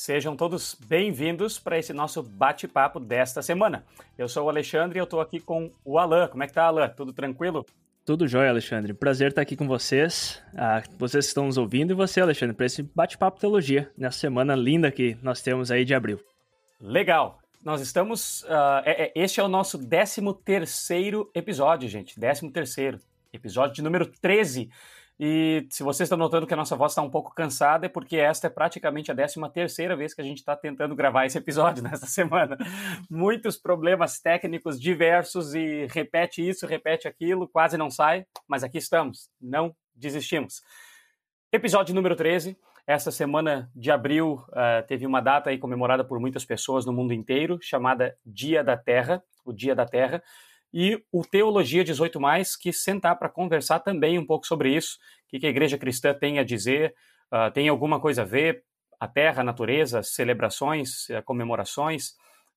Sejam todos bem-vindos para esse nosso bate-papo desta semana. Eu sou o Alexandre e eu estou aqui com o Alan. Como é que tá, Alan? Tudo tranquilo? Tudo jóia, Alexandre. Prazer estar aqui com vocês, ah, vocês que estão nos ouvindo, e você, Alexandre, para esse bate-papo teologia, nessa semana linda que nós temos aí de abril. Legal. Nós estamos. Uh, é, é, este é o nosso 13 terceiro episódio, gente. 13 terceiro. Episódio de número 13 e se vocês estão notando que a nossa voz está um pouco cansada, é porque esta é praticamente a 13 terceira vez que a gente está tentando gravar esse episódio nesta semana. Muitos problemas técnicos diversos e repete isso, repete aquilo, quase não sai, mas aqui estamos, não desistimos. Episódio número 13. Esta semana de abril uh, teve uma data aí comemorada por muitas pessoas no mundo inteiro, chamada Dia da Terra, o Dia da Terra e o Teologia 18, que sentar para conversar também um pouco sobre isso, o que a igreja cristã tem a dizer, uh, tem alguma coisa a ver, a terra, a natureza, celebrações, uh, comemorações,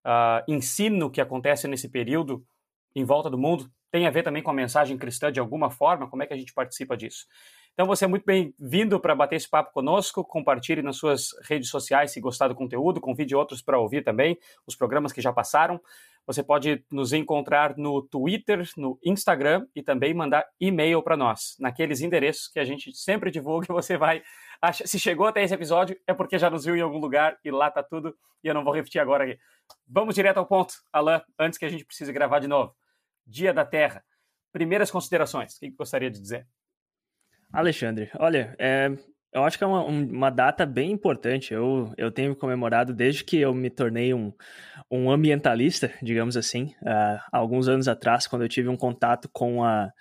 uh, ensino que acontece nesse período em volta do mundo, tem a ver também com a mensagem cristã de alguma forma, como é que a gente participa disso. Então você é muito bem-vindo para bater esse papo conosco, compartilhe nas suas redes sociais se gostar do conteúdo, convide outros para ouvir também os programas que já passaram. Você pode nos encontrar no Twitter, no Instagram e também mandar e-mail para nós, naqueles endereços que a gente sempre divulga você vai. Achar... Se chegou até esse episódio, é porque já nos viu em algum lugar e lá tá tudo, e eu não vou repetir agora aqui. Vamos direto ao ponto, Alain, antes que a gente precise gravar de novo. Dia da Terra. Primeiras considerações, o que gostaria de dizer? Alexandre, olha, é, eu acho que é uma, uma data bem importante. Eu, eu tenho comemorado desde que eu me tornei um, um ambientalista, digamos assim, uh, alguns anos atrás, quando eu tive um contato com, a,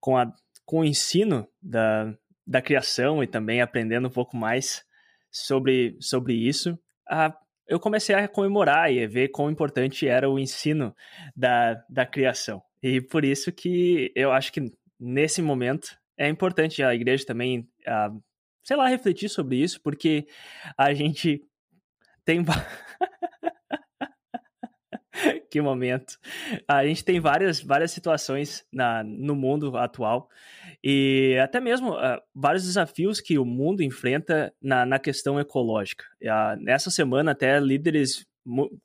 com, a, com o ensino da, da criação e também aprendendo um pouco mais sobre, sobre isso. Uh, eu comecei a comemorar e a ver quão importante era o ensino da, da criação. E por isso que eu acho que nesse momento é importante a igreja também uh, sei lá, refletir sobre isso, porque a gente tem. que momento. A gente tem várias, várias situações na, no mundo atual e até mesmo uh, vários desafios que o mundo enfrenta na, na questão ecológica. Uh, nessa semana, até líderes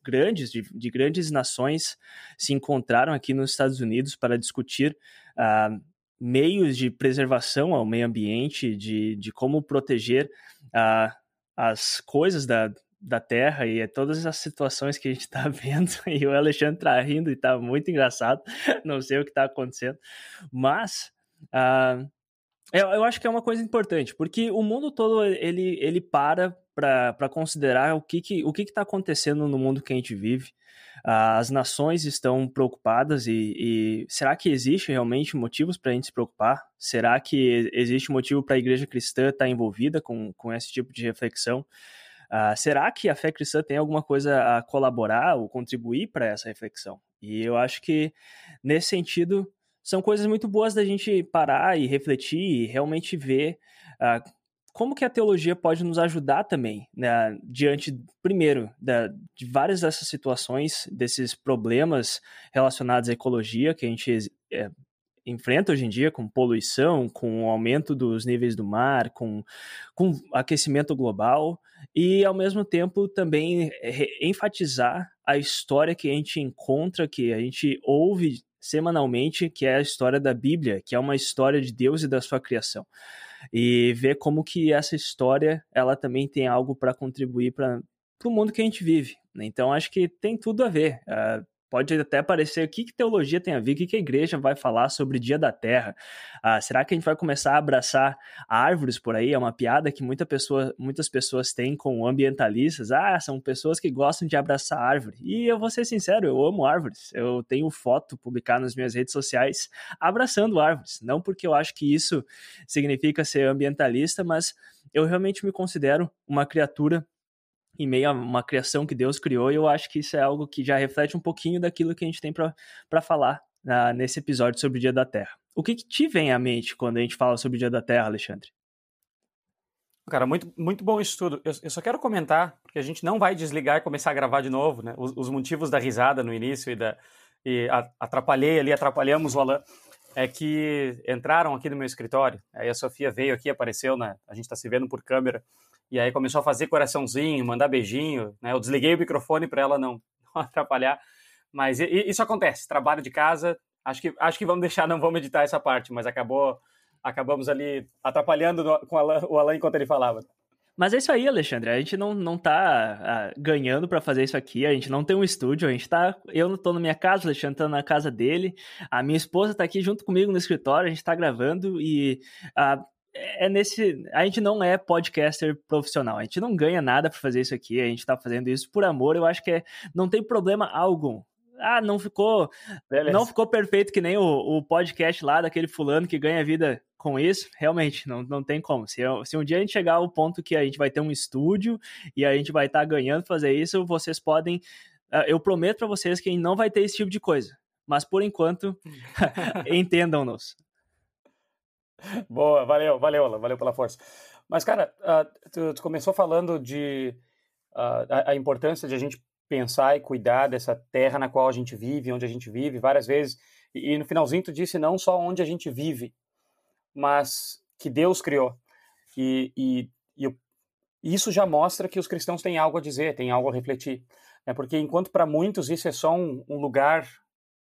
grandes, de, de, grandes nações, se encontraram aqui nos Estados Unidos para discutir uh, meios de preservação ao meio ambiente, de, de como proteger uh, as coisas da, da Terra e todas as situações que a gente está vendo. E o Alexandre está rindo e está muito engraçado. Não sei o que está acontecendo. Mas uh, eu, eu acho que é uma coisa importante, porque o mundo todo ele, ele para para considerar o que que o que está acontecendo no mundo que a gente vive. As nações estão preocupadas e, e será que existe realmente motivos para a gente se preocupar? Será que existe motivo para a igreja cristã estar tá envolvida com, com esse tipo de reflexão? Uh, será que a fé cristã tem alguma coisa a colaborar ou contribuir para essa reflexão? E eu acho que, nesse sentido, são coisas muito boas da gente parar e refletir e realmente ver uh, como que a teologia pode nos ajudar também, né, diante, primeiro, da, de várias dessas situações, desses problemas relacionados à ecologia que a gente é, enfrenta hoje em dia, com poluição, com o aumento dos níveis do mar, com, com aquecimento global, e ao mesmo tempo também enfatizar a história que a gente encontra, que a gente ouve semanalmente, que é a história da Bíblia, que é uma história de Deus e da sua criação e ver como que essa história ela também tem algo para contribuir para o mundo que a gente vive. Né? Então acho que tem tudo a ver. Uh, pode até parecer o que, que teologia tem a ver, o que, que a igreja vai falar sobre Dia da Terra. Ah, será que a gente vai começar a abraçar árvores por aí? É uma piada que muita pessoa, muitas pessoas têm com ambientalistas. Ah, são pessoas que gostam de abraçar árvore. E eu vou ser sincero, eu amo árvores. Eu tenho foto publicada nas minhas redes sociais abraçando árvores. Não porque eu acho que isso significa ser ambientalista, mas eu realmente me considero uma criatura em meio a uma criação que Deus criou, e eu acho que isso é algo que já reflete um pouquinho daquilo que a gente tem para falar uh, nesse episódio sobre o Dia da Terra. O que, que te vem à mente quando a gente fala sobre o Dia da Terra, Alexandre? Cara, muito, muito bom estudo. Eu, eu, só quero comentar, porque a gente não vai desligar e começar a gravar de novo, né? Os, os motivos da risada no início e, da, e a, atrapalhei ali, atrapalhamos o Alan, é que entraram aqui no meu escritório. Aí a Sofia veio aqui, apareceu, né? A gente está se vendo por câmera. E aí começou a fazer coraçãozinho, mandar beijinho, né? Eu desliguei o microfone para ela não, não atrapalhar. Mas isso acontece, trabalho de casa. Acho que, acho que vamos deixar, não vamos editar essa parte, mas acabou, acabamos ali atrapalhando no, com o Alan, o Alan enquanto ele falava. Mas é isso aí, Alexandre. A gente não, não tá ah, ganhando para fazer isso aqui. A gente não tem um estúdio. A gente tá. Eu não tô na minha casa, o Alexandre tá na casa dele. A minha esposa tá aqui junto comigo no escritório. A gente tá gravando e. Ah, é nesse. A gente não é podcaster profissional. A gente não ganha nada para fazer isso aqui. A gente tá fazendo isso por amor. Eu acho que é, não tem problema algum ah, não ficou, Beleza. não ficou perfeito que nem o, o podcast lá daquele fulano que ganha vida com isso, realmente, não, não tem como. Se, se um dia a gente chegar ao ponto que a gente vai ter um estúdio e a gente vai estar tá ganhando fazer isso, vocês podem. Ah, eu prometo para vocês que a gente não vai ter esse tipo de coisa. Mas por enquanto, entendam-nos. Boa, valeu, valeu, Alan, valeu pela força. Mas, cara, uh, tu, tu, começou falando de uh, a, a, importância de a gente pensar e cuidar dessa terra na qual a gente vive, onde a gente vive, várias vezes. E, e no finalzinho tu disse não só onde a gente vive, mas que Deus criou. E, e, e isso já mostra que os cristãos têm algo a dizer, têm algo a refletir. Né? Porque enquanto para muitos isso é só um, um, lugar,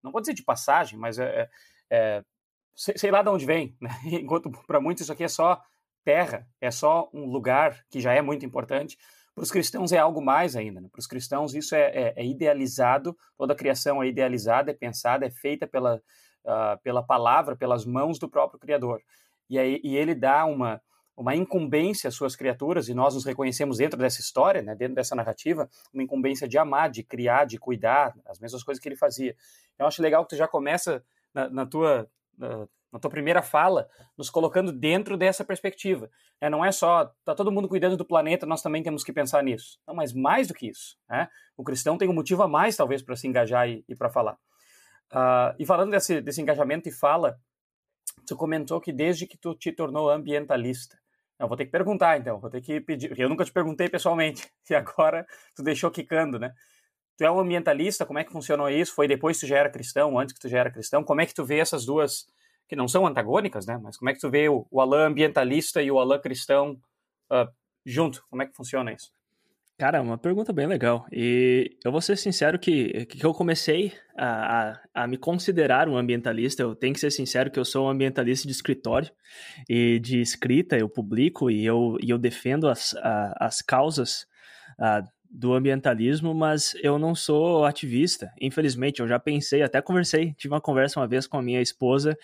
não vou dizer de passagem, mas é, é, é sei, lá de onde vem. Né? Enquanto para muitos isso aqui é só terra, é só um lugar que já é muito importante. Para os cristãos é algo mais ainda. Né? Para os cristãos isso é, é, é, idealizado, toda a criação é idealizada, é pensada, é feita pela, uh, pela palavra, pelas mãos do próprio Criador. E, aí, e ele dá uma, uma incumbência às suas criaturas, e nós nos reconhecemos dentro dessa história, né, dentro dessa narrativa, uma incumbência de amar, de criar, de cuidar, as mesmas coisas que ele fazia. Eu acho legal que tu já começa na, na tua na, tua primeira fala, nos colocando dentro dessa perspectiva. É, não é só, tá todo mundo cuidando do planeta, nós também temos que pensar nisso. Não, mas mais do que isso. Né? O cristão tem um motivo a mais, talvez, para se engajar e, e para falar. Uh, e falando desse, desse engajamento e fala, tu comentou que desde que tu te tornou ambientalista, eu vou ter que perguntar, então, vou ter que pedir, eu nunca te perguntei pessoalmente, e agora tu deixou quicando, né? Tu é um ambientalista, como é que funcionou isso? Foi depois que tu já era cristão, antes que tu já era cristão? Como é que tu vê essas duas que não são antagônicas, né? Mas como é que tu vê o, o Alan ambientalista e o Alan cristão uh, junto? Como é que funciona isso? Cara, uma pergunta bem legal. E eu vou ser sincero que, que eu comecei a, a, a, me considerar um ambientalista. Eu tenho que ser sincero que eu sou um ambientalista de escritório e de escrita. Eu publico e eu, e eu defendo as, a, as causas uh, do ambientalismo, mas eu não sou ativista. Infelizmente, eu já pensei, até conversei, tive uma conversa uma vez com a minha esposa,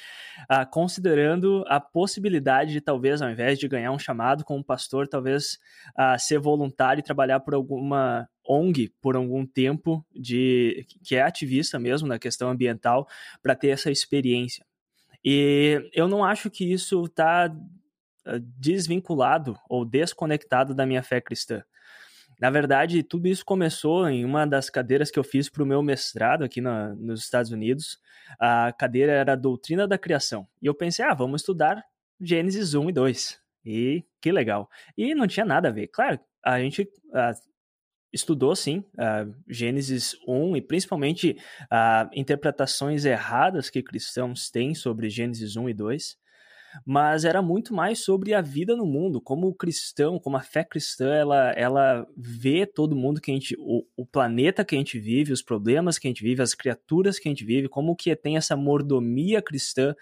uh, considerando a possibilidade de talvez, ao invés de ganhar um chamado como pastor, talvez uh, ser voluntário e trabalhar por alguma ONG por algum tempo de que é ativista mesmo na questão ambiental para ter essa experiência. E eu não acho que isso está ah, desvinculado ou desconectado da minha fé cristã. Na verdade, tudo isso começou em uma das cadeiras que eu fiz para o meu mestrado aqui na, nos Estados Unidos. A cadeira era a Doutrina da Criação. E eu pensei, ah, vamos estudar Gênesis 1 e 2. E que legal. E não tinha nada a ver. Claro, a gente estudou sim Gênesis 1 e principalmente uh, interpretações erradas que cristãos têm sobre Gênesis 1 e 2 mas era muito mais sobre a vida no mundo, como o cristão, como a fé cristã, ela, ela vê todo mundo que a gente, o, o planeta que a gente vive, os problemas que a gente vive, as criaturas que a gente vive, como que tem essa mordomia cristã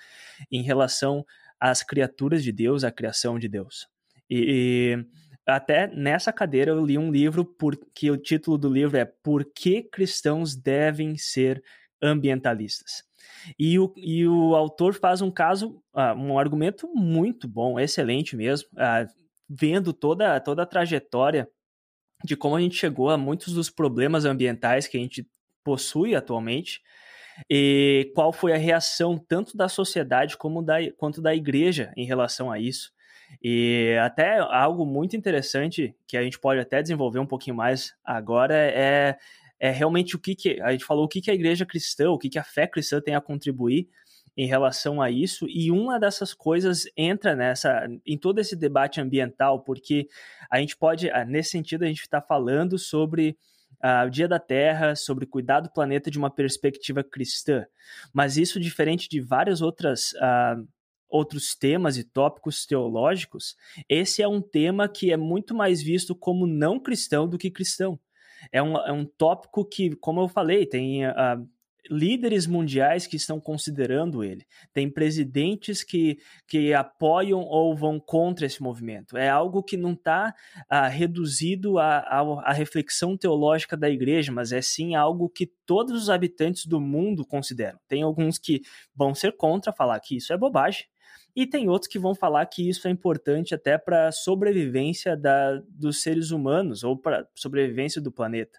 em relação às criaturas de Deus, à criação de Deus. E, e até nessa cadeira eu li um livro por, que o título do livro é Por que cristãos devem ser ambientalistas? E o, e o autor faz um caso, uh, um argumento muito bom, excelente mesmo, uh, vendo toda, toda a trajetória de como a gente chegou a muitos dos problemas ambientais que a gente possui atualmente e qual foi a reação tanto da sociedade como da, quanto da igreja em relação a isso. E até algo muito interessante que a gente pode até desenvolver um pouquinho mais agora é, é realmente o que, que a gente falou o que, que a igreja cristã, o que, que a fé cristã tem a contribuir em relação a isso, e uma dessas coisas entra nessa em todo esse debate ambiental, porque a gente pode, ah, nesse sentido, a gente está falando sobre uh, o Dia da Terra, sobre cuidar do planeta de uma perspectiva cristã, mas isso diferente de várias outras uh, outros temas e tópicos teológicos, esse é um tema que é muito mais visto como não cristão do que cristão. É um, é um tópico que, como eu falei, tem uh, líderes mundiais que estão considerando ele, tem presidentes que, que apoiam ou vão contra esse movimento. É algo que não está ah, reduzido à reflexão teológica da igreja, mas é sim algo que todos os habitantes do mundo consideram. Tem alguns que vão ser contra, falar que isso é bobagem, e tem outros que vão falar que isso é importante até para a sobrevivência da, dos seres humanos ou para a sobrevivência do planeta.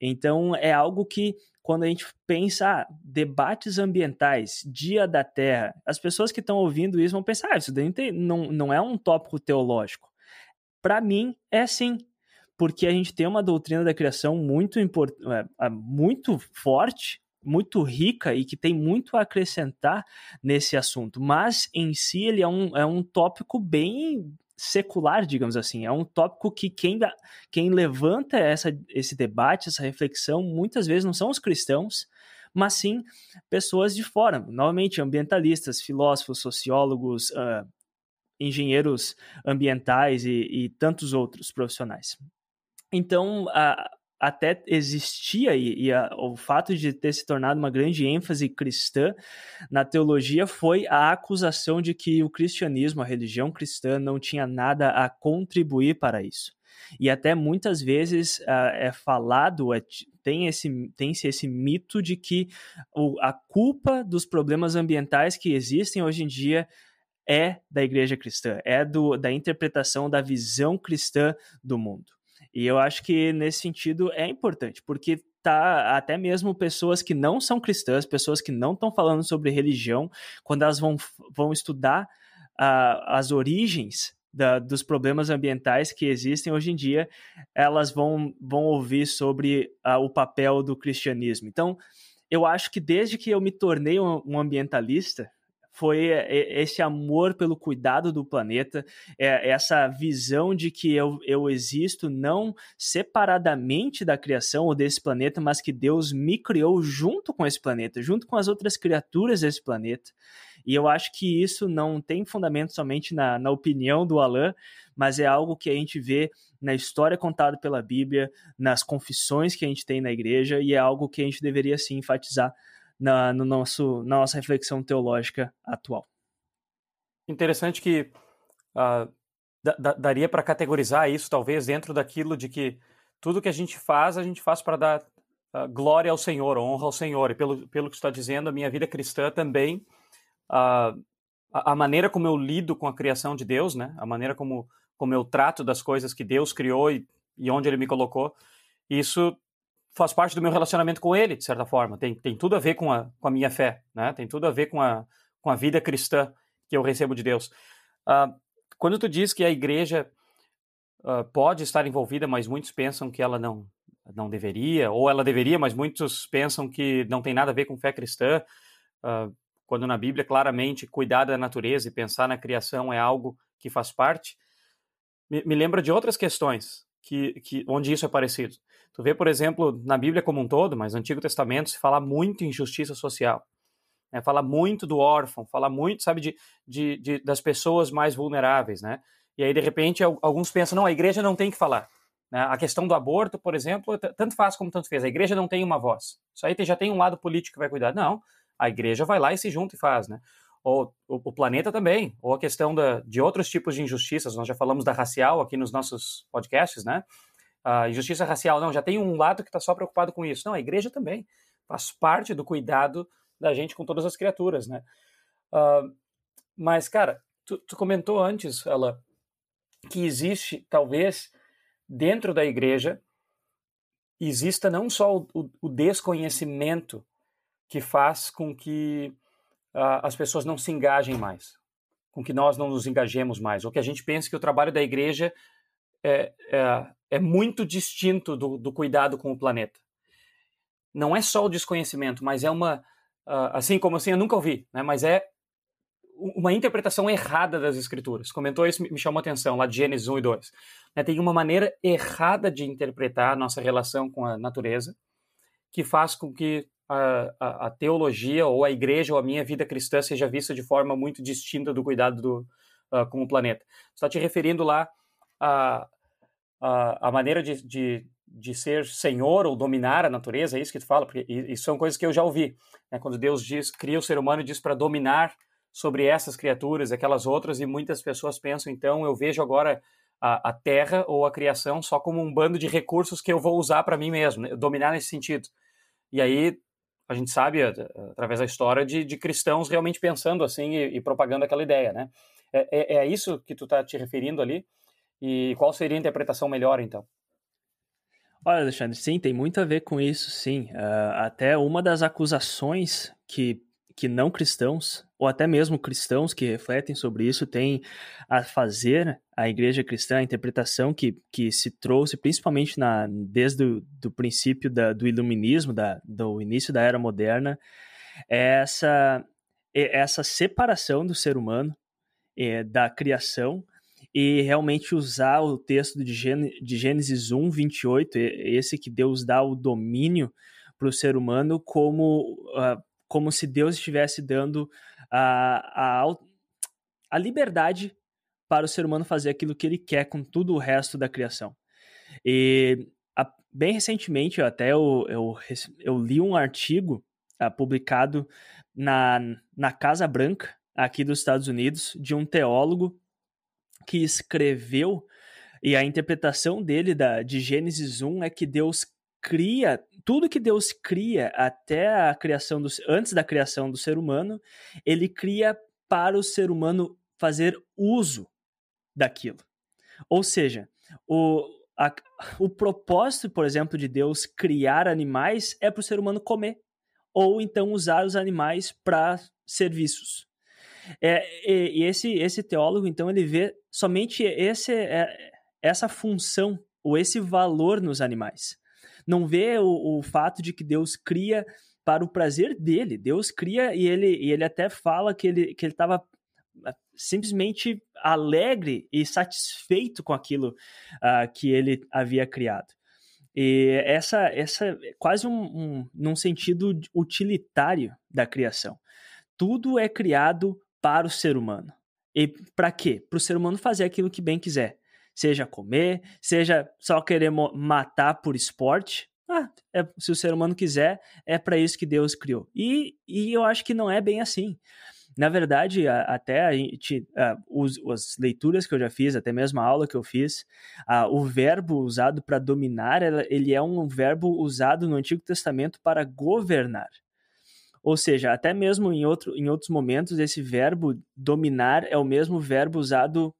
Então é algo que quando a gente pensa ah, debates ambientais, Dia da Terra, as pessoas que estão ouvindo isso vão pensar, ah, isso daí não, não é um tópico teológico. Para mim, é sim, porque a gente tem uma doutrina da criação muito, import... É, muito forte, muito rica e que tem muito a acrescentar nesse assunto. Mas em si ele é um, é um tópico bem secular, digamos assim. É um tópico que quem, quem levanta essa, esse debate, essa reflexão, muitas vezes não são os cristãos, mas sim pessoas de fora, novamente ambientalistas, filósofos, sociólogos, uh, engenheiros ambientais e, e, tantos outros profissionais. Então, uh, até existia e, e a, o fato de ter se tornado uma grande ênfase cristã na teologia foi a acusação de que o cristianismo, a religião cristã, não tinha nada a contribuir para isso. E até muitas vezes uh, é falado, é, tem esse tem -se esse mito de que o, a culpa dos problemas ambientais que existem hoje em dia é da igreja cristã, é do, da interpretação da visão cristã do mundo. E eu acho que nesse sentido é importante, porque tá até mesmo pessoas que não são cristãs, pessoas que não estão falando sobre religião, quando elas vão, vão estudar uh, as origens da, dos problemas ambientais que existem hoje em dia, elas vão, vão ouvir sobre uh, o papel do cristianismo. Então, eu acho que desde que eu me tornei um, um ambientalista, foi é, esse amor pelo cuidado do planeta, é essa visão de que eu, eu existo não separadamente da criação ou desse planeta, mas que Deus me criou junto com esse planeta, junto com as outras criaturas desse planeta. E eu acho que isso não tem fundamento somente na, na opinião do Alain, mas é algo que a gente vê na história contada pela Bíblia, nas confissões que a gente tem na igreja, e é algo que a gente deveria sim enfatizar na, no nosso, na nossa reflexão teológica atual. Interessante que uh, daria para categorizar isso, talvez, dentro daquilo de que tudo que a gente faz, a gente faz para dar uh, glória ao Senhor, honra ao Senhor. E pelo, pelo que está dizendo, a minha vida cristã também, uh, a, a, maneira como eu lido com a criação de Deus, né? a maneira como, como eu trato das coisas que Deus criou e, e onde Ele me colocou, isso faz parte do meu relacionamento com ele, de certa forma. Tem, tem tudo a ver com a, com a minha fé, né? Tem tudo a ver com a, com a vida cristã que eu recebo de Deus. Uh, quando tu diz que a igreja uh, pode estar envolvida, mas muitos pensam que ela não, não deveria, ou ela deveria, mas muitos pensam que não tem nada a ver com fé cristã, uh, quando na Bíblia claramente cuidar da natureza e pensar na criação é algo que faz parte, me, me lembra de outras questões que, que, onde isso é parecido. Tu vê, por exemplo, na Bíblia como um todo, mas no Antigo Testamento se fala muito em justiça social. Né? Fala muito do órfão, fala muito, sabe, de, de, de, das pessoas mais vulneráveis, né? E aí, de repente, alguns pensam, não, a igreja não tem que falar. Né? A questão do aborto, por exemplo, tanto faz como tanto fez. A igreja não tem uma voz. Isso aí já tem um lado político que vai cuidar. Não, a igreja vai lá e se junta e faz, né? Ou o, o planeta também, ou a questão da, de outros tipos de injustiças. Nós já falamos da racial aqui nos nossos podcasts, né? A injustiça racial, não, já tem um lado que está só preocupado com isso. Não, a igreja também faz parte do cuidado da gente com todas as criaturas, né? Uh, mas, cara, tu, tu, comentou antes, ela, que existe, talvez, dentro da igreja, exista não só o, o desconhecimento que faz com que uh, as pessoas não se engajem mais com que nós não nos engajemos mais, ou que a gente pense que o trabalho da igreja é, é, é muito distinto do, do, cuidado com o planeta. Não é só o desconhecimento, mas é uma, uh, assim como assim, eu nunca ouvi, né, mas é uma interpretação errada das escrituras. Comentou isso, me chamou a atenção, lá de Gênesis 1 e 2. Né, tem uma maneira errada de interpretar a nossa relação com a natureza, que faz com que a, a, a, teologia ou a igreja ou a minha vida cristã seja vista de forma muito distinta do cuidado do, uh, com o planeta. Está te referindo lá a, a, maneira de, de, de, ser senhor ou dominar a natureza, é isso que tu fala? Porque são coisas que eu já ouvi. Né? Quando Deus diz, cria o ser humano e diz para dominar sobre essas criaturas, aquelas outras, e muitas pessoas pensam, então, eu vejo agora a, a terra ou a criação só como um bando de recursos que eu vou usar para mim mesmo, né? dominar nesse sentido. E aí a gente sabe, através da história, de, de cristãos realmente pensando assim e, e, propagando aquela ideia, né? É, é, é isso que tu está te referindo ali? E qual seria a interpretação melhor, então? Olha, Alexandre, sim, tem muito a ver com isso, sim. Uh, até uma das acusações que que não cristãos, ou até mesmo cristãos que refletem sobre isso, têm a fazer a igreja cristã, a interpretação que, que se trouxe principalmente na, desde o do princípio da, do iluminismo, da, do início da era moderna, é essa, é essa separação do ser humano é, da criação e realmente usar o texto de, de Gênesis 1, 28, esse que Deus dá o domínio para o ser humano como uh, como se Deus estivesse dando a, a, a liberdade para o ser humano fazer aquilo que ele quer com tudo o resto da criação. E a, bem recentemente, até eu, eu, eu li um artigo ah, publicado na, na Casa Branca, aqui dos Estados Unidos, de um teólogo que escreveu, e a interpretação dele da, de Gênesis 1 é que Deus cria tudo que Deus cria até a criação do, antes da criação do ser humano, ele cria para o ser humano fazer uso daquilo. Ou seja, o, a, o propósito, por exemplo, de Deus criar animais é para o ser humano comer, ou então usar os animais para serviços. É, e, e, esse, esse teólogo, então, ele vê somente esse, é, essa função ou esse valor nos animais não vê o, o fato de que Deus cria para o prazer dele. Deus cria e ele, e ele até fala que ele que estava ah, simplesmente alegre e satisfeito com aquilo uh, que ele havia criado. E essa, essa é quase um, um, num sentido utilitário da criação. Tudo é criado para o ser humano. E para quê? Para o ser humano fazer aquilo que bem quiser seja comer, seja só querer matar por esporte. Ah, é, se o ser humano quiser, é para isso que Deus criou. E, e eu acho que não é bem assim. Na verdade, até a gente, os, as leituras que eu já fiz, até mesmo a aula que eu fiz, o verbo usado para dominar, ele é um verbo usado no Antigo Testamento para governar. Ou seja, até mesmo em, outro, em outros momentos, esse verbo dominar é o mesmo verbo usado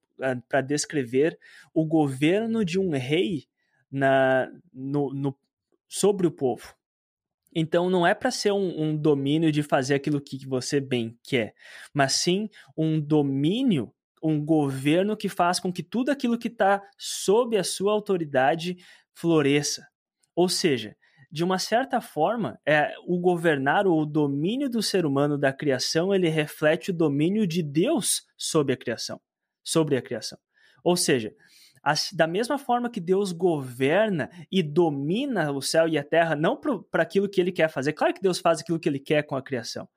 para descrever o governo de um rei na, no, no, sobre o povo. Então não é para ser um, um, domínio de fazer aquilo que você bem quer, mas sim um domínio, um governo que faz com que tudo aquilo que está sob a sua autoridade floresça. Ou seja, de uma certa forma, é, o governar ou o domínio do ser humano da criação ele reflete o domínio de Deus sobre a criação sobre a criação. Ou seja, da mesma forma que Deus governa e domina o céu e a terra, não para aquilo que ele quer fazer. Claro que Deus faz aquilo que ele quer com a criação,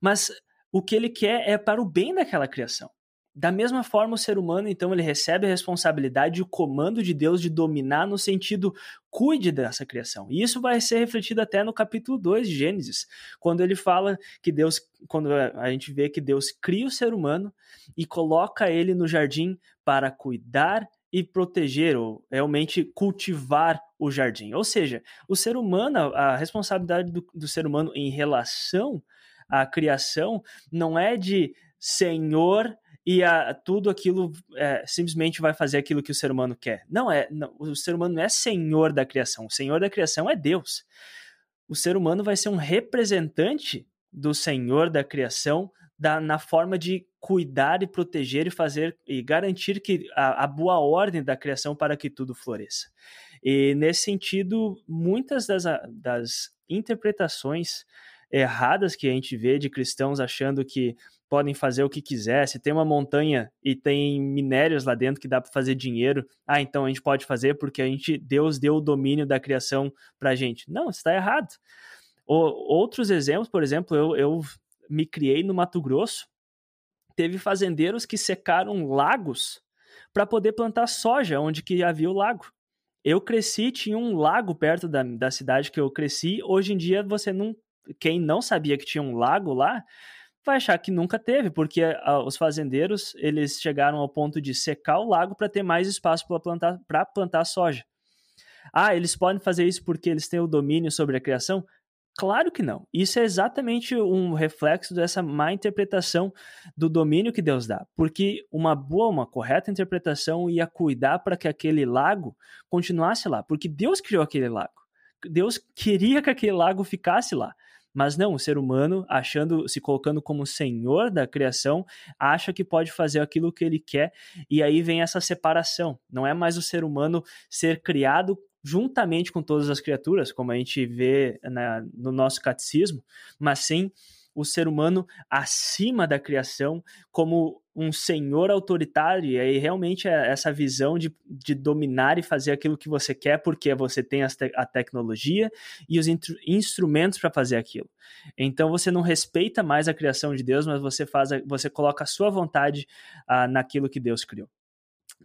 mas o que ele quer é para o bem daquela criação. Da mesma forma, o ser humano, então, ele recebe a responsabilidade e o comando de Deus de dominar no sentido cuide dessa criação. E isso vai ser refletido até no capítulo 2 de Gênesis, quando ele fala que Deus, quando a gente vê que Deus cria o ser humano e coloca ele no jardim para cuidar e proteger, ou realmente cultivar o jardim. Ou seja, o ser humano, a responsabilidade do, do ser humano em relação à criação não é de senhor e a, tudo aquilo é, simplesmente vai fazer aquilo que o ser humano quer. Não é, não, o ser humano não é senhor da criação. O senhor da criação é Deus. O ser humano vai ser um representante do senhor da criação da, na forma de cuidar e proteger e fazer e garantir que a, a boa ordem da criação para que tudo floresça. E nesse sentido, muitas das, das interpretações erradas que a gente vê de cristãos achando que podem fazer o que quiser. Se tem uma montanha e tem minérios lá dentro que dá para fazer dinheiro, ah, então a gente pode fazer porque a gente Deus deu o domínio da criação para gente. Não, está errado. O, outros exemplos, por exemplo, eu, eu me criei no Mato Grosso. Teve fazendeiros que secaram lagos para poder plantar soja onde que havia o lago. Eu cresci, tinha um lago perto da, da cidade que eu cresci. Hoje em dia, você não. Quem não sabia que tinha um lago lá, vai achar que nunca teve, porque a, os fazendeiros eles chegaram ao ponto de secar o lago para ter mais espaço para plantar, plantar soja. Ah, eles podem fazer isso porque eles têm o domínio sobre a criação? Claro que não. Isso é exatamente um reflexo dessa má interpretação do domínio que Deus dá. Porque uma boa, uma correta interpretação ia cuidar para que aquele lago continuasse lá. Porque Deus criou aquele lago. Deus queria que aquele lago ficasse lá. Mas não, o ser humano, achando, se colocando como senhor da criação, acha que pode fazer aquilo que ele quer, e aí vem essa separação. Não é mais o ser humano ser criado juntamente com todas as criaturas, como a gente vê na, no nosso catecismo, mas sim o ser humano acima da criação como um senhor autoritário, e aí realmente é essa visão de, de dominar e fazer aquilo que você quer, porque você tem a, te a tecnologia e os instrumentos para fazer aquilo. Então você não respeita mais a criação de Deus, mas você faz, a, você coloca a sua vontade uh, naquilo que Deus criou.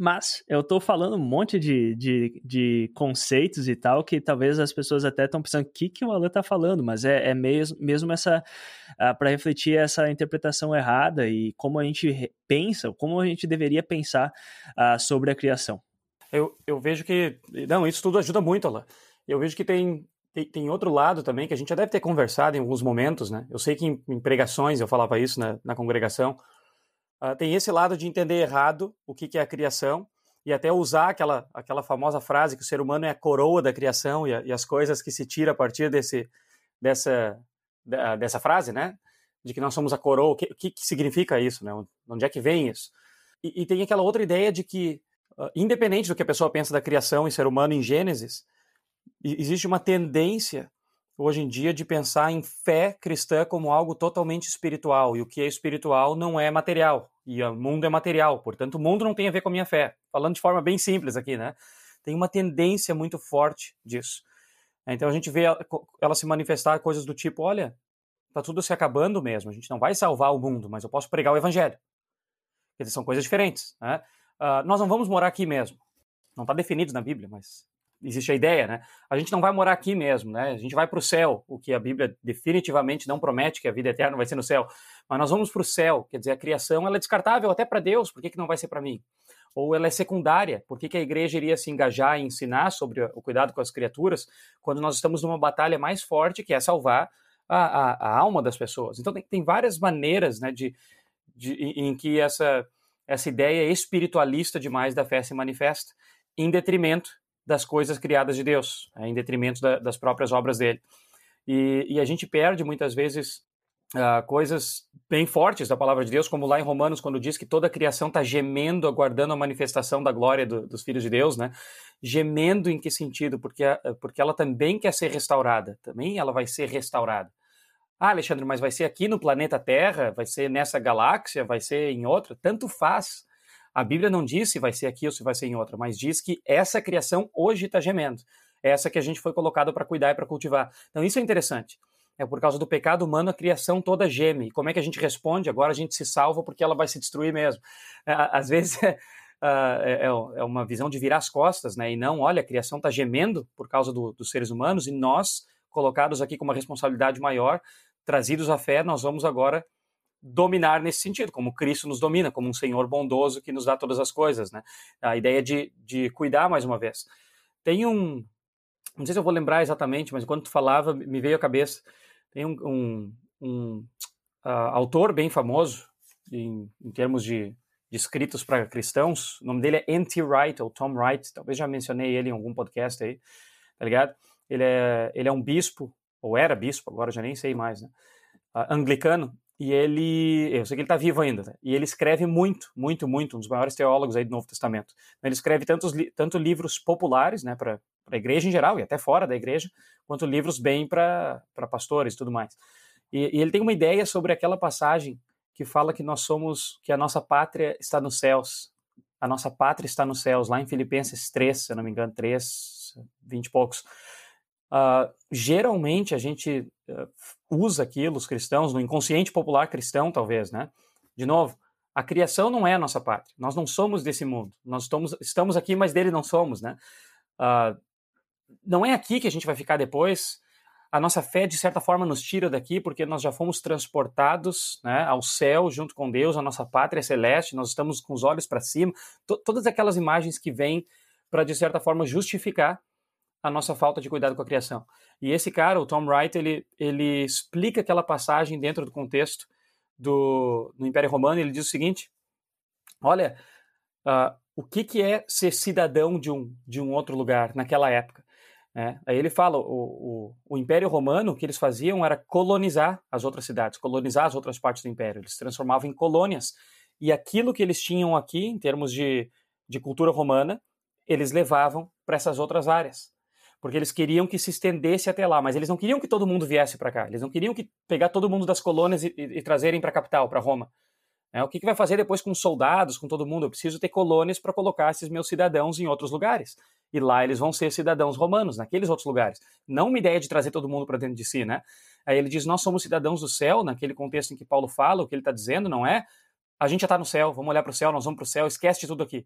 Mas eu estou falando um monte de, de, de, conceitos e tal, que talvez as pessoas até estão pensando o que, que o Alan está falando, mas é, é mesmo, mesmo essa. Ah, para refletir essa interpretação errada e como a gente pensa, como a gente deveria pensar uh, sobre a criação. Eu, eu vejo que. Não, isso tudo ajuda muito, Alan. Eu vejo que tem, tem, outro lado também que a gente já deve ter conversado em alguns momentos, né? Eu sei que em, pregações eu falava isso na, na congregação uh, tem esse lado de entender errado o que, que é a criação e até usar aquela, aquela famosa frase que o ser humano é a coroa da criação e, a, e as coisas que se tira a partir desse, dessa, da, dessa frase, né? De que nós somos a coroa. O que, que, que significa isso, né? Onde é que vem isso? E, e tem aquela outra ideia de que, uh, independente do que a pessoa pensa da criação e ser humano em Gênesis, existe uma tendência hoje em dia de pensar em fé cristã como algo totalmente espiritual, e o que é espiritual não é material, e o mundo é material, portanto o mundo não tem a ver com a minha fé. Falando de forma bem simples aqui, né? Tem uma tendência muito forte disso. Então a gente vê ela se manifestar coisas do tipo, olha, tá tudo se acabando mesmo, a gente não vai salvar o mundo, mas eu posso pregar o evangelho. Quer dizer, são coisas diferentes, né? Uh, nós não vamos morar aqui mesmo. Não está definido na Bíblia, mas existe a ideia, né? A gente não vai morar aqui mesmo, né? A gente vai para o céu, o que a Bíblia definitivamente não promete que a vida eterna vai ser no céu. Mas nós vamos para o céu, quer dizer, a criação ela é descartável até para Deus, por que, que não vai ser para mim? Ou ela é secundária, por que, que a igreja iria se engajar e ensinar sobre o cuidado com as criaturas quando nós estamos numa batalha mais forte que é salvar a, a, a alma das pessoas? Então tem, tem várias maneiras, né, de, de, em que essa, essa ideia espiritualista demais da fé se manifesta, em detrimento das coisas criadas de Deus, né, em detrimento da, das próprias obras dele. E, e, a gente perde muitas vezes uh, coisas bem fortes da palavra de Deus, como lá em Romanos, quando diz que toda a criação está gemendo, aguardando a manifestação da glória do, dos filhos de Deus, né? Gemendo em que sentido? Porque, porque ela também quer ser restaurada, também ela vai ser restaurada. Ah, Alexandre, mas vai ser aqui no planeta Terra? Vai ser nessa galáxia? Vai ser em outra? Tanto faz a Bíblia não diz se vai ser aqui ou se vai ser em outra, mas diz que essa criação hoje está gemendo. É essa que a gente foi colocado para cuidar e para cultivar. Então isso é interessante. É por causa do pecado humano a criação toda geme. E como é que a gente responde? Agora a gente se salva porque ela vai se destruir mesmo. É, às vezes é, é, uma visão de virar as costas, né? E não, olha, a criação está gemendo por causa do, dos seres humanos e nós, colocados aqui com uma responsabilidade maior, trazidos à fé, nós vamos agora dominar nesse sentido, como Cristo nos domina, como um Senhor bondoso que nos dá todas as coisas, né? A ideia de, de cuidar mais uma vez. Tem um, não sei se eu vou lembrar exatamente, mas quando tu falava me veio à cabeça, tem um, um, um uh, autor bem famoso em, em termos de, de escritos para cristãos, o nome dele é N.T. Wright, ou Tom Wright, talvez já mencionei ele em algum podcast aí, tá ligado? Ele é, ele é um bispo, ou era bispo, agora já nem sei mais, né? Uh, anglicano, e ele, eu sei que ele está vivo ainda, né? e ele escreve muito, muito, muito, um dos maiores teólogos aí do Novo Testamento. Ele escreve tantos, tanto livros populares, né, para a igreja em geral e até fora da igreja, quanto livros bem para pastores e tudo mais. E, e, ele tem uma ideia sobre aquela passagem que fala que nós somos, que a nossa pátria está nos céus. A nossa pátria está nos céus, lá em Filipenses 3, se eu não me engano, 3, 20 e poucos. Uh, geralmente a gente uh, usa aquilo, os cristãos, no inconsciente popular cristão, talvez, né? De novo, a criação não é a nossa pátria. Nós não somos desse mundo. Nós estamos, estamos aqui, mas dele não somos, né? Uh, não é aqui que a gente vai ficar depois. A nossa fé, de certa forma, nos tira daqui, porque nós já fomos transportados né, ao céu junto com Deus, a nossa pátria celeste, nós estamos com os olhos para cima. todas aquelas imagens que vêm para, de certa forma, justificar a nossa falta de cuidado com a criação. E esse cara, o Tom Wright, ele, ele explica aquela passagem dentro do contexto do, do Império Romano. Ele diz o seguinte: olha, uh, o que, que é ser cidadão de um, de um outro lugar naquela época? É, aí ele fala, o, o, o, Império Romano, o que eles faziam era colonizar as outras cidades, colonizar as outras partes do Império. Eles transformavam em colônias. E aquilo que eles tinham aqui, em termos de, de cultura romana, eles levavam para essas outras áreas porque eles queriam que se estendesse até lá, mas eles não queriam que todo mundo viesse para cá. Eles não queriam que pegar todo mundo das colônias e, e, e trazerem para a capital, para Roma. É, o que, que, vai fazer depois com os soldados, com todo mundo? Eu preciso ter colônias para colocar esses meus cidadãos em outros lugares. E lá eles vão ser cidadãos romanos, naqueles outros lugares. Não uma ideia de trazer todo mundo para dentro de si, né? Aí ele diz: Nós somos cidadãos do céu, naquele contexto em que Paulo fala, o que ele está dizendo não é a gente já está no céu, vamos olhar para o céu, nós vamos para o céu, esquece de tudo aqui.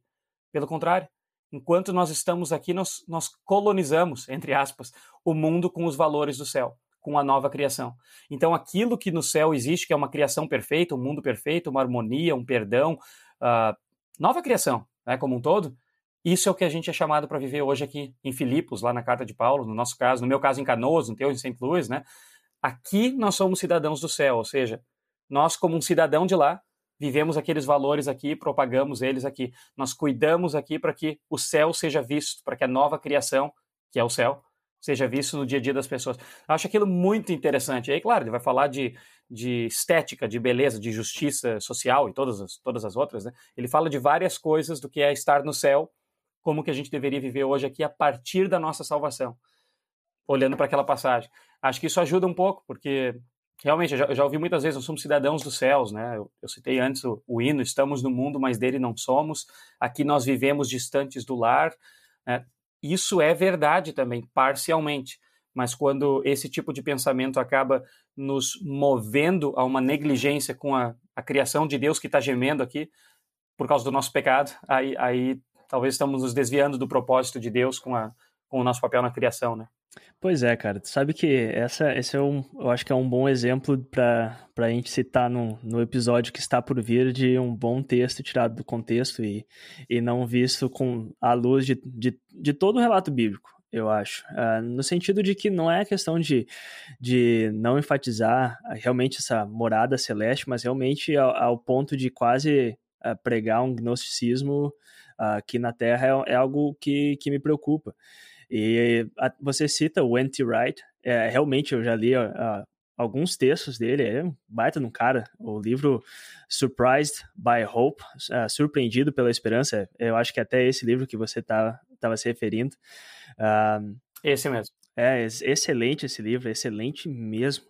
Pelo contrário, Enquanto nós estamos aqui, nós, nós colonizamos, entre aspas, o mundo com os valores do céu, com a nova criação. Então, aquilo que no céu existe, que é uma criação perfeita, um mundo perfeito, uma harmonia, um perdão, uh, nova criação, né, como um todo, isso é o que a gente é chamado para viver hoje aqui em Filipos, lá na carta de Paulo, no nosso caso, no meu caso em Canoas, no teu em St. Louis, né? Aqui nós somos cidadãos do céu, ou seja, nós como um cidadão de lá, vivemos aqueles valores aqui, propagamos eles aqui. Nós cuidamos aqui para que o céu seja visto, para que a nova criação, que é o céu, seja visto no dia a dia das pessoas. Eu acho aquilo muito interessante. E aí, claro, ele vai falar de, de estética, de beleza, de justiça social e todas as, todas as outras. Né? Ele fala de várias coisas do que é estar no céu, como que a gente deveria viver hoje aqui a partir da nossa salvação. Olhando para aquela passagem. Acho que isso ajuda um pouco, porque realmente, eu já, eu já, ouvi muitas vezes, nós somos cidadãos dos céus, né? Eu, eu citei antes o, o, hino, estamos no mundo, mas dele não somos. Aqui nós vivemos distantes do lar. Né? Isso é verdade também, parcialmente. Mas quando esse tipo de pensamento acaba nos movendo a uma negligência com a, a criação de Deus que está gemendo aqui, por causa do nosso pecado, aí, aí talvez estamos nos desviando do propósito de Deus com, a, com o nosso papel na criação, né? Pois é, cara. Tu sabe que essa, esse é um, eu acho que é um bom exemplo para a gente citar no, no episódio que está por vir de um bom texto tirado do contexto e, e não visto com a luz de, de, de todo o relato bíblico, eu acho. Uh, no sentido de que não é questão de, de não enfatizar realmente essa morada celeste, mas realmente ao, ao ponto de quase uh, pregar um gnosticismo uh, aqui na Terra é, é algo que, que me preocupa. E a, você cita o N.T. Wright, é, realmente eu já li alguns textos dele, é um baita de um cara. O livro Surprised by Hope, uh, Surpreendido pela Esperança, eu acho que é até esse livro que você estava tá, se referindo. Uh, esse mesmo. É excelente esse livro, excelente mesmo.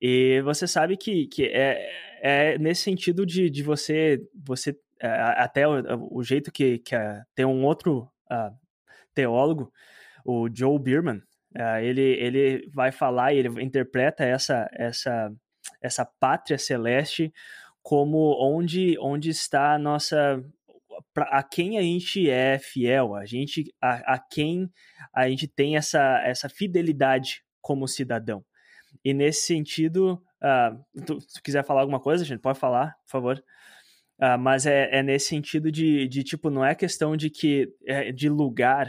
E você sabe que, que é, é nesse sentido de, de você, você é, até o, o, jeito que, que tem um outro uh, teólogo o Joe Bierman, uh, ele, ele vai falar e ele interpreta essa, essa, essa pátria celeste como onde, onde está a nossa a quem a gente é fiel, a gente a, a quem a gente tem essa, essa fidelidade como cidadão. E nesse sentido, uh, tu, se quiser falar alguma coisa, gente pode falar, por favor. Uh, mas é, é nesse sentido de, de, tipo, não é questão de que é de lugar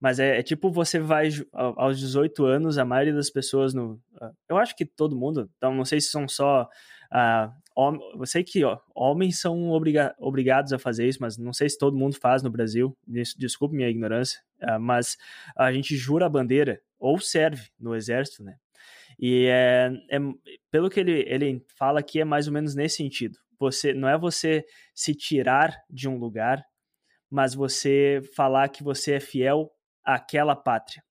mas é, é, tipo, você vai aos 18 anos, a maioria das pessoas no. Eu acho que todo mundo, então não sei se são só. Uh, hom eu sei que ó, homens são obriga obrigados a fazer isso, mas não sei se todo mundo faz no Brasil. Desculpe minha ignorância, uh, mas a gente jura a bandeira ou serve no exército, né? E é, é, pelo que ele, ele fala aqui, é mais ou menos nesse sentido. Você Não é você se tirar de um lugar, mas você falar que você é fiel àquela pátria.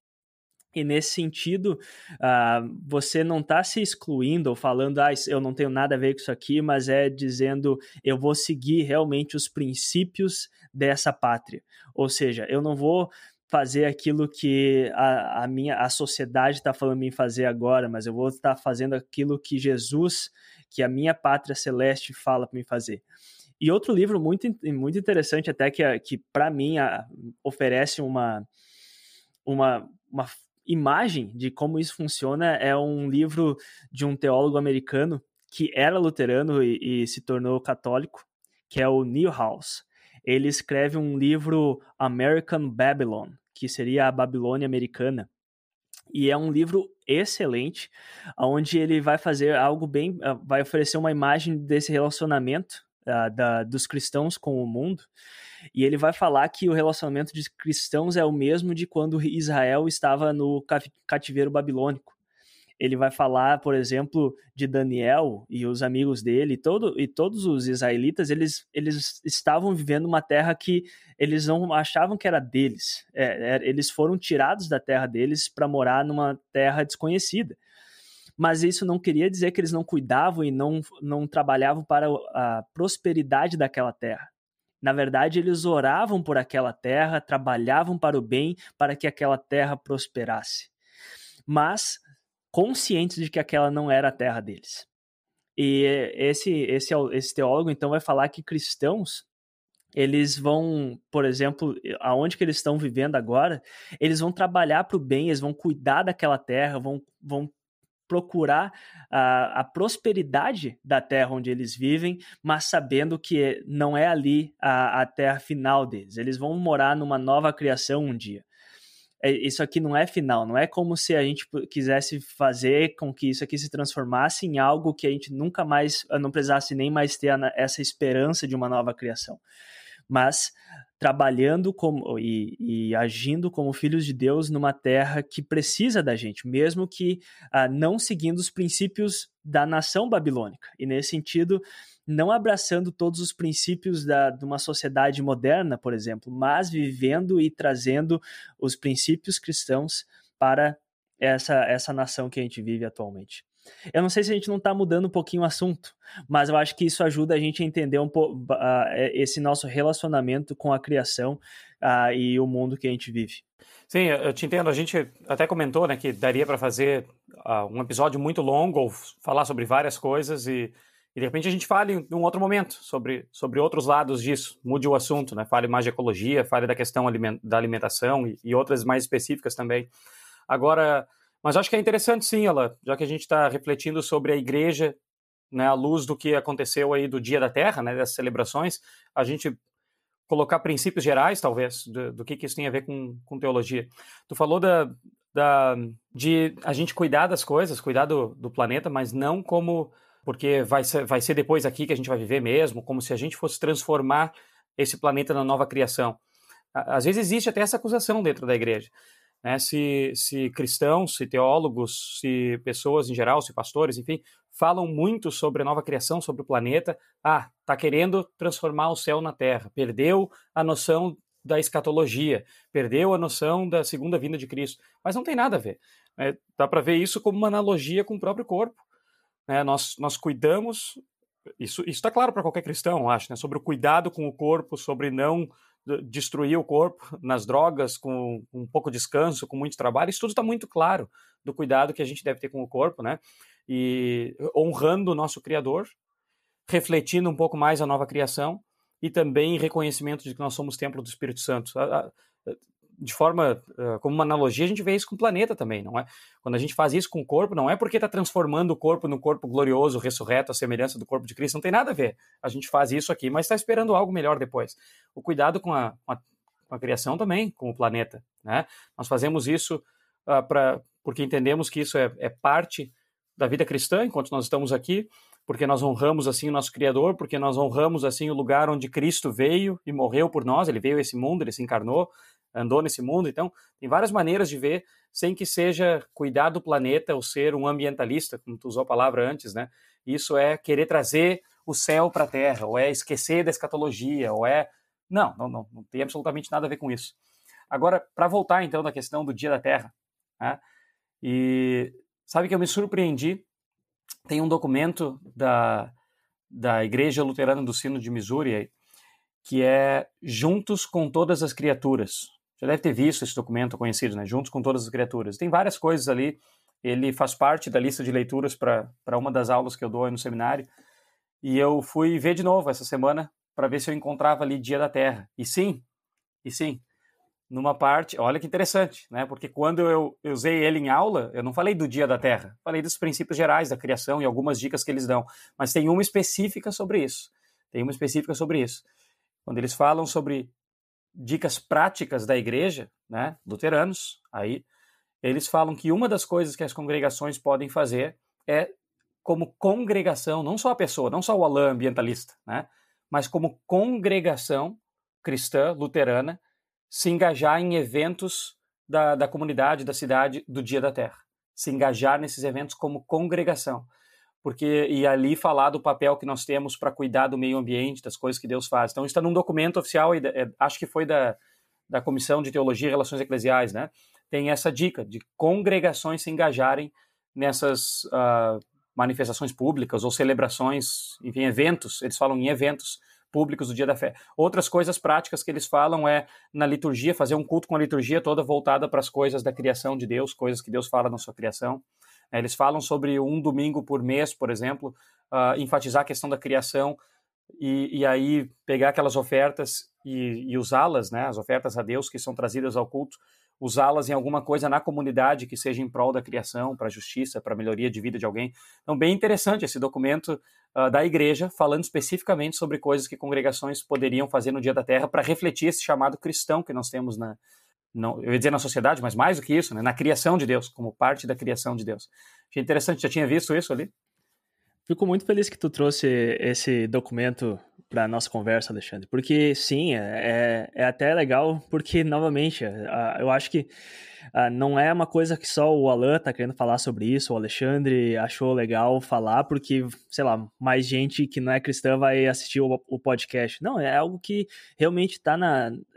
E nesse sentido, uh, você não está se excluindo ou falando, ah, eu não tenho nada a ver com isso aqui, mas é dizendo, eu vou seguir realmente os princípios dessa pátria. Ou seja, eu não vou fazer aquilo que a, a minha a sociedade está falando em fazer agora, mas eu vou estar tá fazendo aquilo que Jesus, que a minha pátria celeste fala para me fazer. E outro livro muito, muito interessante até que, que para mim a, oferece uma, uma, uma imagem de como isso funciona é um livro de um teólogo americano que era luterano e, e se tornou católico, que é o Newhouse. Ele escreve um livro American Babylon, que seria a Babilônia americana. E é um livro excelente, onde ele vai fazer algo bem, ah, vai oferecer uma imagem desse relacionamento uh, da, dos cristãos com o mundo. E ele vai falar que o relacionamento de cristãos é o mesmo de quando Israel estava no cativeiro babilônico. Ele vai falar, por exemplo, de Daniel e os amigos dele, todo, e todos os israelitas, eles, eles estavam vivendo uma terra que eles não achavam que era deles. É, é, eles foram tirados da terra deles para morar numa terra desconhecida mas isso não queria dizer que eles não cuidavam e não, não trabalhavam para a prosperidade daquela terra. Na verdade, eles oravam por aquela terra, trabalhavam para o bem, para que aquela terra prosperasse. Mas conscientes de que aquela não era a terra deles. E esse, esse, esse teólogo, então, vai falar que cristãos, eles vão, por exemplo, aonde que eles estão vivendo agora, eles vão trabalhar para o bem, eles vão cuidar daquela terra, vão, vão procurar a, a, prosperidade da terra onde eles vivem, mas sabendo que não é ali a, a terra final deles. Eles vão morar numa nova criação um dia. É, isso aqui não é final, não é como se a gente quisesse fazer com que isso aqui se transformasse em algo que a gente nunca mais, não precisasse nem mais ter essa esperança de uma nova criação. Mas trabalhando como, e, e, agindo como filhos de Deus numa terra que precisa da gente, mesmo que ah, não seguindo os princípios da nação babilônica. E nesse sentido, não abraçando todos os princípios da, de uma sociedade moderna, por exemplo, mas vivendo e trazendo os princípios cristãos para essa, essa nação que a gente vive atualmente. Eu não sei se a gente não está mudando um pouquinho o assunto, mas eu acho que isso ajuda a gente a entender um pouco uh, esse nosso relacionamento com a criação uh, e o mundo que a gente vive. Sim, eu te entendo. A gente até comentou né, que daria para fazer uh, um episódio muito longo ou falar sobre várias coisas e, e, de repente a gente fale em um outro momento sobre, sobre outros lados disso. Mude o assunto, né? fale mais de ecologia, fale da questão aliment da alimentação e, e outras mais específicas também. Agora, mas acho que é interessante sim, ela, já que a gente está refletindo sobre a igreja, né, à luz do que aconteceu aí do Dia da Terra, né, dessas celebrações, a gente colocar princípios gerais, talvez, do, do que, que isso tem a ver com, com teologia. Tu falou da, da, de a gente cuidar das coisas, cuidar do, do planeta, mas não como porque vai ser, vai ser depois aqui que a gente vai viver mesmo, como se a gente fosse transformar esse planeta na nova criação. Às vezes existe até essa acusação dentro da igreja. Né? Se, se cristãos, se teólogos, se pessoas em geral, se pastores, enfim, falam muito sobre a nova criação, sobre o planeta, ah, está querendo transformar o céu na terra, perdeu a noção da escatologia, perdeu a noção da segunda vinda de Cristo, mas não tem nada a ver. Né? Dá para ver isso como uma analogia com o próprio corpo. Né? Nós, nós cuidamos, isso está claro para qualquer cristão, acho, né? sobre o cuidado com o corpo, sobre não destruir o corpo nas drogas, com um pouco de descanso, com muito trabalho, isso tudo está muito claro do cuidado que a gente deve ter com o corpo, né? E honrando o nosso Criador, refletindo um pouco mais a nova criação e também reconhecimento de que nós somos templo do Espírito Santo de forma, uh, como uma analogia, a gente vê isso com o planeta também, não é? Quando a gente faz isso com o corpo, não é porque está transformando o corpo num corpo glorioso, ressurreto, à semelhança do corpo de Cristo, não tem nada a ver. A gente faz isso aqui, mas está esperando algo melhor depois. O cuidado com a, com a, com a criação também, com o planeta, né? Nós fazemos isso uh, pra, porque entendemos que isso é, é parte da vida cristã, enquanto nós estamos aqui, porque nós honramos assim o nosso Criador, porque nós honramos assim o lugar onde Cristo veio e morreu por nós, ele veio a esse mundo, ele se encarnou, andou nesse mundo. Então, tem várias maneiras de ver sem que seja cuidar do planeta ou ser um ambientalista, como tu usou a palavra antes, né? Isso é querer trazer o céu para a terra, ou é esquecer da escatologia, ou é. Não, não, não, não tem absolutamente nada a ver com isso. Agora, para voltar então da questão do Dia da Terra, né? e sabe que eu me surpreendi tem um documento da, da Igreja Luterana do Sino de Missouri que é Juntos com Todas as Criaturas. Já deve ter visto esse documento conhecido, né? Juntos com Todas as Criaturas. Tem várias coisas ali. Ele faz parte da lista de leituras para uma das aulas que eu dou no seminário. E eu fui ver de novo essa semana para ver se eu encontrava ali Dia da Terra. E sim, e sim, numa parte, olha que interessante, né? Porque quando eu, eu usei ele em aula, eu não falei do dia da Terra, falei dos princípios gerais da criação e algumas dicas que eles dão, mas tem uma específica sobre isso. Tem uma específica sobre isso. Quando eles falam sobre dicas práticas da igreja, né, luteranos, aí eles falam que uma das coisas que as congregações podem fazer é como congregação, não só a pessoa, não só o Alain ambientalista, né, mas como congregação cristã luterana, se engajar em eventos da, da comunidade, da cidade, do Dia da Terra. Se engajar nesses eventos como congregação. Porque, e ali falar do papel que nós temos para cuidar do meio ambiente, das coisas que Deus faz. Então, está num documento oficial, e é, acho que foi da, da Comissão de Teologia e Relações Eclesiais, né? Tem essa dica de congregações se engajarem nessas uh, manifestações públicas ou celebrações, enfim, eventos, eles falam em eventos públicos do dia da fé. Outras coisas práticas que eles falam é na liturgia, fazer um culto com a liturgia toda voltada para as coisas da criação de Deus, coisas que Deus fala na sua criação. É, eles falam sobre um domingo por mês, por exemplo, uh, enfatizar a questão da criação e, e aí pegar aquelas ofertas e, e usá-las, né, as ofertas a Deus que são trazidas ao culto, usá-las em alguma coisa na comunidade que seja em prol da criação, para a justiça, para a melhoria de vida de alguém. Então, bem interessante esse documento uh, da igreja, falando especificamente sobre coisas que congregações poderiam fazer no Dia da Terra para refletir esse chamado cristão que nós temos na, não, eu ia dizer na sociedade, mas mais do que isso, né, na criação de Deus, como parte da criação de Deus. Achei interessante, já tinha visto isso ali? Fico muito feliz que tu trouxe esse documento para a nossa conversa, Alexandre, porque sim, é, é, é até legal, porque, novamente, eu acho que não é uma coisa que só o Alan tá querendo falar sobre isso, o Alexandre achou legal falar, porque, sei lá, mais gente que não é cristã vai assistir o, o podcast. Não, é algo que realmente está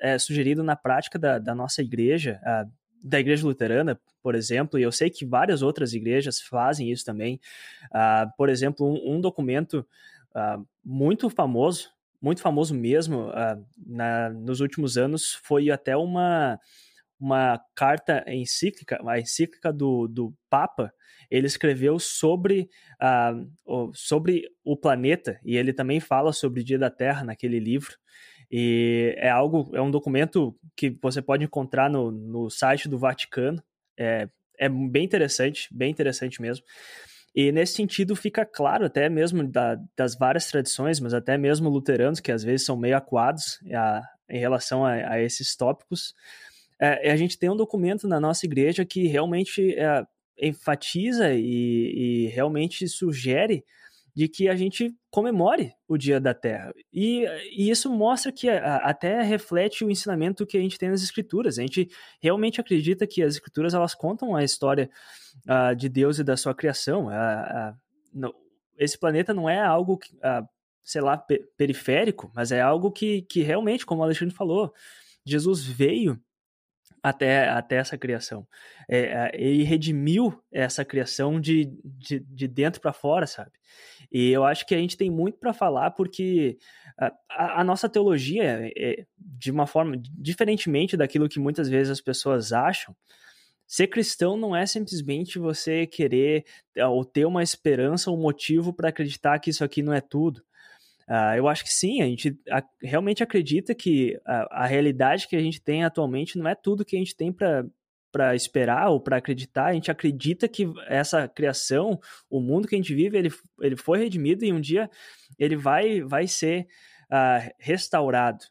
é, sugerido na prática da, da nossa igreja, da igreja luterana, por exemplo, e eu sei que várias outras igrejas fazem isso também. Uh, por exemplo, um, um documento uh, muito famoso, muito famoso mesmo, uh, na, nos últimos anos, foi até uma, uma carta encíclica, a encíclica do, do Papa, ele escreveu sobre, uh, sobre o planeta, e ele também fala sobre o Dia da Terra naquele livro. E é algo, é um documento que você pode encontrar no, no site do Vaticano. É, é bem interessante, bem interessante mesmo. E nesse sentido fica claro, até mesmo da, das várias tradições, mas até mesmo luteranos, que às vezes são meio acuados a, em relação a, a esses tópicos, é, a gente tem um documento na nossa igreja que realmente é, enfatiza e, e realmente sugere de que a gente comemore o Dia da Terra. E, e isso mostra que a, até reflete o ensinamento que a gente tem nas Escrituras. A gente realmente acredita que as Escrituras elas contam a história uh, de Deus e da sua criação. Uh, uh, no, esse planeta não é algo, que, sei lá, pe periférico, mas é algo que, que realmente, como o Alexandre falou, Jesus veio até, até essa criação. É, ele redimiu essa criação de, de, de dentro para fora, sabe? E eu acho que a gente tem muito para falar porque a, a, nossa teologia, é, é, de uma forma, diferentemente daquilo que muitas vezes as pessoas acham, ser cristão não é simplesmente você querer ou ter uma esperança, um motivo para acreditar que isso aqui não é tudo. Uh, eu acho que sim, a gente realmente acredita que a, a, realidade que a gente tem atualmente não é tudo que a gente tem para esperar ou para acreditar. A gente acredita que essa criação, o mundo que a gente vive, ele, ele foi redimido e um dia ele vai, vai ser uh, restaurado.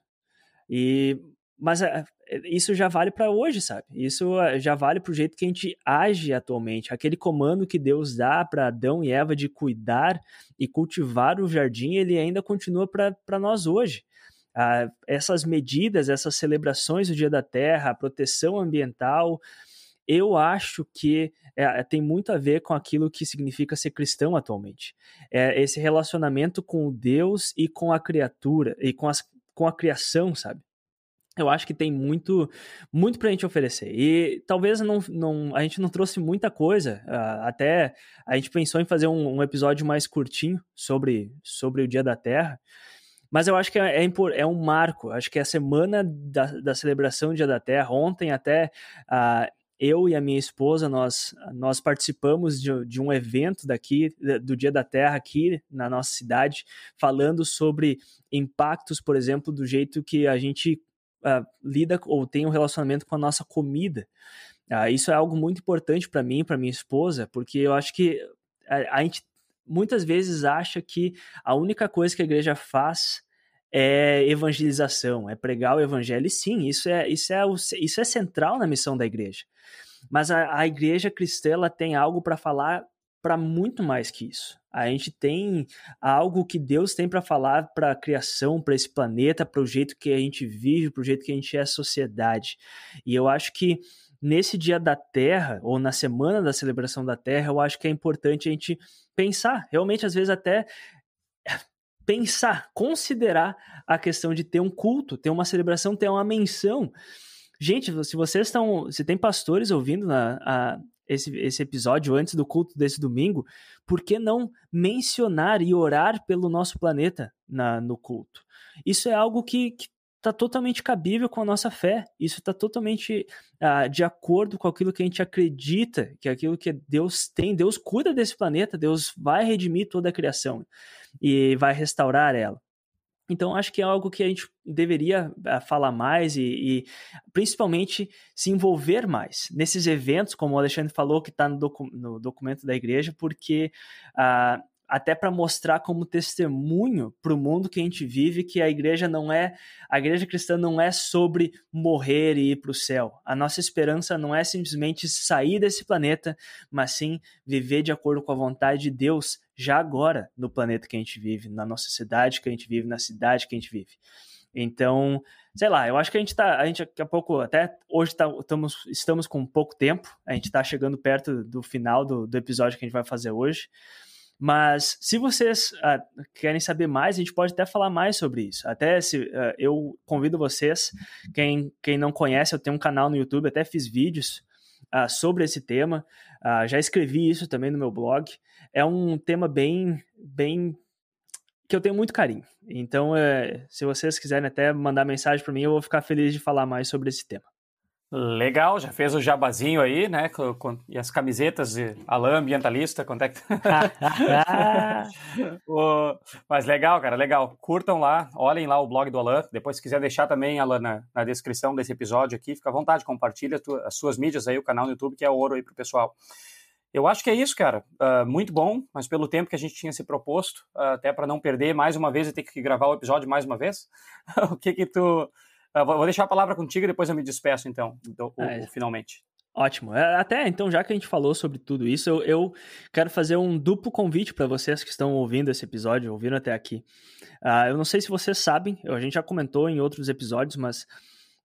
E, mas é, isso já vale para hoje, sabe? Isso já vale para o jeito que a gente age atualmente. Aquele comando que Deus dá para Adão e Eva de cuidar e cultivar o jardim, ele ainda continua para nós hoje. Ah, essas medidas, essas celebrações do Dia da Terra, a proteção ambiental, eu acho que é, tem muito a ver com aquilo que significa ser cristão atualmente. É esse relacionamento com Deus e com a criatura, e com, as, com a criação, sabe? Eu acho que tem muito muito para a gente oferecer. E talvez não, não, a gente não trouxe muita coisa. Uh, até a gente pensou em fazer um, um, episódio mais curtinho sobre, sobre o Dia da Terra. Mas eu acho que é, é, é um marco. Acho que é a semana da, da celebração do Dia da Terra, ontem até uh, eu e a minha esposa, nós, nós participamos de, de, um evento daqui, do Dia da Terra aqui na nossa cidade, falando sobre impactos, por exemplo, do jeito que a gente uh, lida ou tem um relacionamento com a nossa comida. Uh, isso é algo muito importante para mim, para minha esposa, porque eu acho que a, a gente muitas vezes acha que a única coisa que a igreja faz é evangelização, é pregar o evangelho. E sim, isso é, isso é, isso é central na missão da igreja. Mas a, a igreja cristã ela tem algo para falar para muito mais que isso. A gente tem algo que Deus tem para falar para a criação, para esse planeta, para o jeito que a gente vive, para o jeito que a gente é a sociedade. E eu acho que nesse dia da Terra, ou na semana da celebração da Terra, eu acho que é importante a gente pensar, realmente, às vezes, até pensar, considerar a questão de ter um culto, ter uma celebração, ter uma menção. Gente, se vocês estão. Se tem pastores ouvindo na, a, esse, esse episódio antes do culto desse domingo, por que não mencionar e orar pelo nosso planeta na, no culto? Isso é algo que, que está totalmente cabível com a nossa fé. Isso está totalmente uh, de acordo com aquilo que a gente acredita, que é aquilo que Deus tem. Deus cuida desse planeta, Deus vai redimir toda a criação e vai restaurar ela. Então, acho que é algo que a gente deveria uh, falar mais e, e, principalmente, se envolver mais nesses eventos, como o Alexandre falou, que está no, docu no, documento da igreja, porque uh, até para mostrar como testemunho para o mundo que a gente vive que a igreja não é a igreja cristã não é sobre morrer e ir para o céu. A nossa esperança não é simplesmente sair desse planeta, mas sim viver de acordo com a vontade de Deus já agora no planeta que a gente vive, na nossa cidade que a gente vive, na cidade que a gente vive. Então, sei lá, eu acho que a gente tá, a gente daqui a pouco, até hoje tá, estamos, estamos com pouco tempo, a gente está chegando perto do final do, do episódio que a gente vai fazer hoje. Mas se vocês uh, querem saber mais, a gente pode até falar mais sobre isso. Até se uh, eu convido vocês, quem, quem não conhece, eu tenho um canal no YouTube, até fiz vídeos uh, sobre esse tema. já escrevi isso também no meu blog. É um tema bem, bem que eu tenho muito carinho. Então, eh, se vocês quiserem até mandar mensagem para mim, eu vou ficar feliz de falar mais sobre esse tema. Legal, já fez o jabazinho aí, né? Com, com, e as camisetas de Alain ambientalista, quanto é que. o, mas legal, cara, legal. Curtam lá, olhem lá o blog do Alain. Depois, se quiser deixar também, Alain, na, na descrição desse episódio aqui, fica à vontade, compartilha tu, as suas mídias aí, o canal no YouTube, que é ouro aí pro pessoal. Eu acho que é isso, cara. Uh, muito bom, mas pelo tempo que a gente tinha se proposto, uh, até para não perder mais uma vez e ter que gravar o episódio mais uma vez, o que que tu Vou deixar a palavra contigo e depois eu me despeço, então, do, o, é. finalmente. Ótimo. É, até então, já que a gente falou sobre tudo isso, eu, eu quero fazer um duplo convite para vocês que estão ouvindo esse episódio, ouvindo até aqui. Uh, eu não sei se vocês sabem, a gente já comentou em outros episódios, mas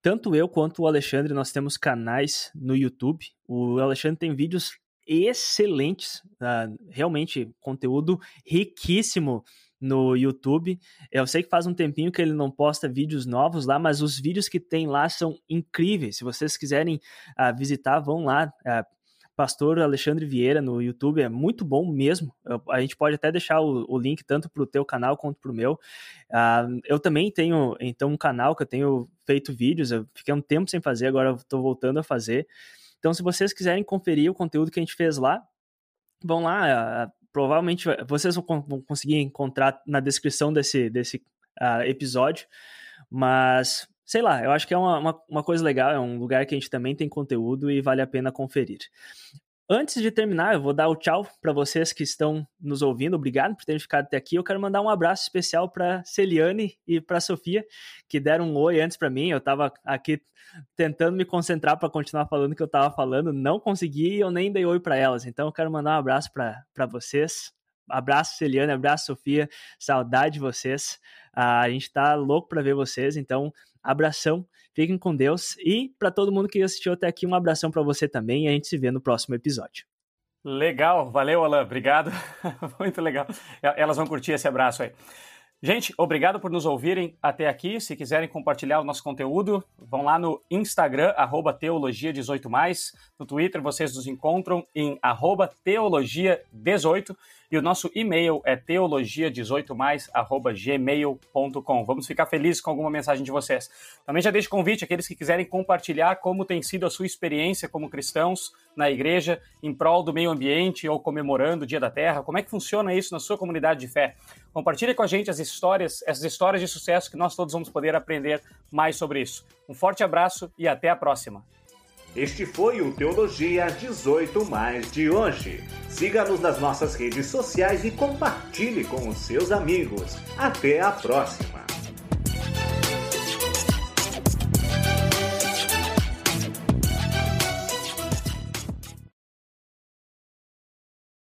tanto eu quanto o Alexandre, nós temos canais no YouTube. O Alexandre tem vídeos excelentes, uh, realmente conteúdo riquíssimo no YouTube. Eu sei que faz um tempinho que ele não posta vídeos novos lá, mas os vídeos que tem lá são incríveis. Se vocês quiserem uh, visitar, vão lá. Uh, Pastor Alexandre Vieira no YouTube é muito bom mesmo. Eu, a gente pode até deixar o, o link tanto para o teu canal quanto para o meu. Uh, eu também tenho então um canal que eu tenho feito vídeos. Eu fiquei um tempo sem fazer, agora estou voltando a fazer. Então, se vocês quiserem conferir o conteúdo que a gente fez lá, vão lá, provavelmente vocês vão, conseguir encontrar na descrição desse, desse uh, episódio, mas sei lá, eu acho que é uma, uma, uma, coisa legal, é um lugar que a gente também tem conteúdo e vale a pena conferir. Antes de terminar, eu vou dar o tchau para vocês que estão nos ouvindo. Obrigado por terem ficado até aqui. Eu quero mandar um abraço especial para Celiane e para Sofia, que deram um oi antes para mim. Eu estava aqui tentando me concentrar para continuar falando o que eu estava falando, não consegui e eu nem dei oi para elas. Então eu quero mandar um abraço para vocês. Abraço, Celiane, abraço, Sofia. Saudade de vocês. Uh, a gente está louco para ver vocês, então abração Fiquem com Deus e para todo mundo que assistiu até aqui, um abração para você também e a gente se vê no próximo episódio. Legal, valeu, Alan, obrigado. Muito legal. Elas vão curtir esse abraço aí. Gente, obrigado por nos ouvirem até aqui. Se quiserem compartilhar o nosso conteúdo, vão lá no Instagram, teologia18+. No Twitter, vocês nos encontram em teologia18. E o nosso e-mail é teologia18mais@gmail.com. Vamos ficar felizes com alguma mensagem de vocês. Também já deixo convite àqueles que quiserem compartilhar como tem sido a sua experiência como cristãos na igreja em prol do meio ambiente ou comemorando o Dia da Terra. Como é que funciona isso na sua comunidade de fé? Compartilhe com a gente as histórias, essas histórias de sucesso que nós todos vamos poder aprender mais sobre isso. Um forte abraço e até a próxima. Este foi o Teologia 18 Mais de hoje. Siga-nos nas nossas redes sociais e compartilhe com os seus amigos. Até a próxima!